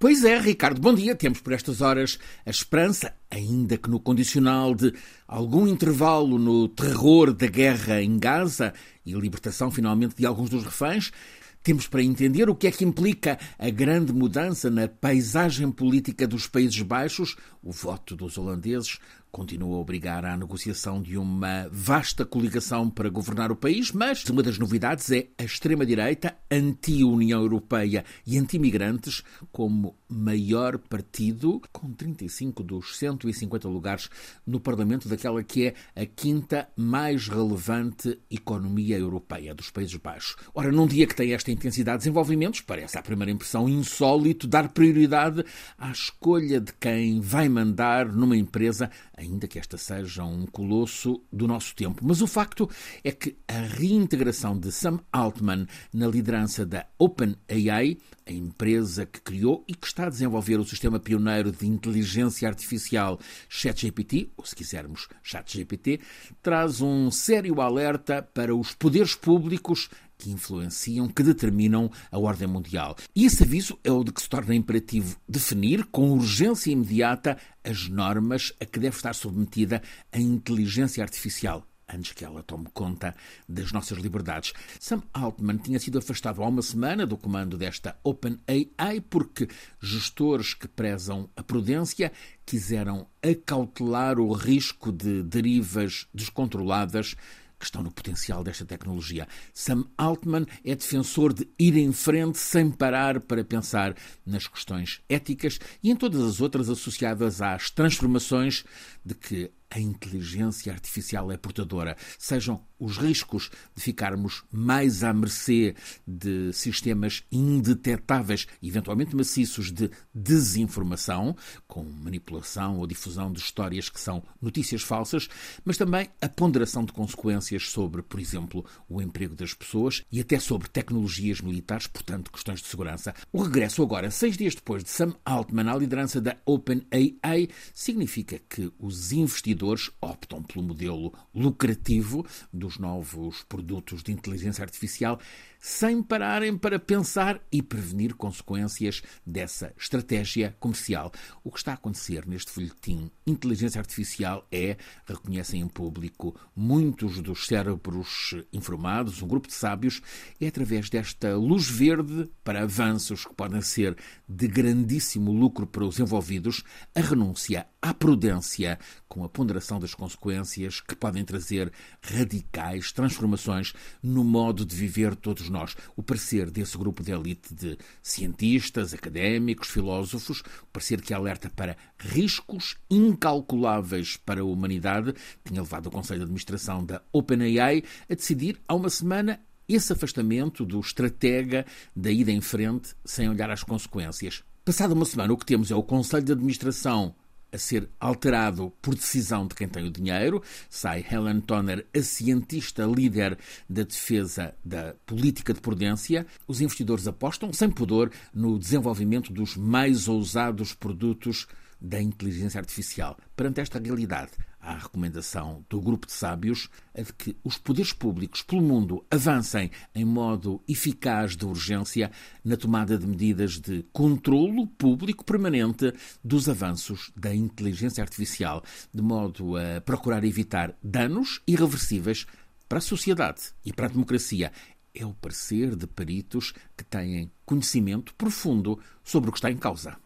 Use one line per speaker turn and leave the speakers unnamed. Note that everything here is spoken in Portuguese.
Pois é, Ricardo, bom dia. Temos por estas horas a esperança, ainda que no condicional de algum intervalo no terror da guerra em Gaza e libertação finalmente de alguns dos reféns, temos para entender o que é que implica a grande mudança na paisagem política dos Países Baixos, o voto dos holandeses continua a obrigar à negociação de uma vasta coligação para governar o país, mas uma das novidades é a extrema-direita, anti-União Europeia e anti-migrantes, como maior partido, com 35 dos 150 lugares no Parlamento daquela que é a quinta mais relevante economia europeia dos Países Baixos. Ora, num dia que tem esta intensidade de desenvolvimentos, parece à primeira impressão insólito dar prioridade à escolha de quem vai mandar numa empresa ainda que esta seja um colosso do nosso tempo. Mas o facto é que a reintegração de Sam Altman na liderança da OpenAI, a empresa que criou e que está a desenvolver o sistema pioneiro de inteligência artificial ChatGPT, ou se quisermos ChatGPT, traz um sério alerta para os poderes públicos que influenciam, que determinam a ordem mundial. E esse aviso é o de que se torna imperativo definir, com urgência imediata, as normas a que deve estar submetida a inteligência artificial antes que ela tome conta das nossas liberdades. Sam Altman tinha sido afastado há uma semana do comando desta OpenAI porque gestores que prezam a prudência quiseram acautelar o risco de derivas descontroladas que estão no potencial desta tecnologia. Sam Altman é defensor de ir em frente sem parar para pensar nas questões éticas e em todas as outras associadas às transformações de que a inteligência artificial é portadora, sejam os riscos de ficarmos mais à mercê de sistemas indetetáveis, eventualmente maciços de desinformação, com manipulação ou difusão de histórias que são notícias falsas, mas também a ponderação de consequências sobre, por exemplo, o emprego das pessoas e até sobre tecnologias militares, portanto, questões de segurança. O regresso agora, seis dias depois de Sam Altman à liderança da OpenAI, significa que os investidores optam pelo modelo lucrativo dos novos produtos de inteligência artificial sem pararem para pensar e prevenir consequências dessa estratégia comercial. O que está a acontecer neste folhetim Inteligência Artificial é, reconhecem em público muitos dos cérebros informados, um grupo de sábios, é através desta luz verde para avanços que podem ser de grandíssimo lucro para os envolvidos, a renúncia à prudência com a ponderação das consequências que podem trazer radicais transformações no modo de viver todos nós. O parecer desse grupo de elite de cientistas, académicos, filósofos, parecer que alerta para riscos incalculáveis para a humanidade, tinha levado o Conselho de Administração da OpenAI a decidir há uma semana esse afastamento do estratega da ida em frente sem olhar às consequências. Passada uma semana, o que temos é o Conselho de Administração a ser alterado por decisão de quem tem o dinheiro. Sai Helen Toner, a cientista líder da defesa da política de prudência. Os investidores apostam, sem pudor, no desenvolvimento dos mais ousados produtos da inteligência artificial. Perante esta realidade, a recomendação do grupo de sábios a de que os poderes públicos pelo mundo avancem em modo eficaz de urgência na tomada de medidas de controlo público permanente dos avanços da inteligência artificial, de modo a procurar evitar danos irreversíveis para a sociedade e para a democracia. É o parecer de peritos que têm conhecimento profundo sobre o que está em causa.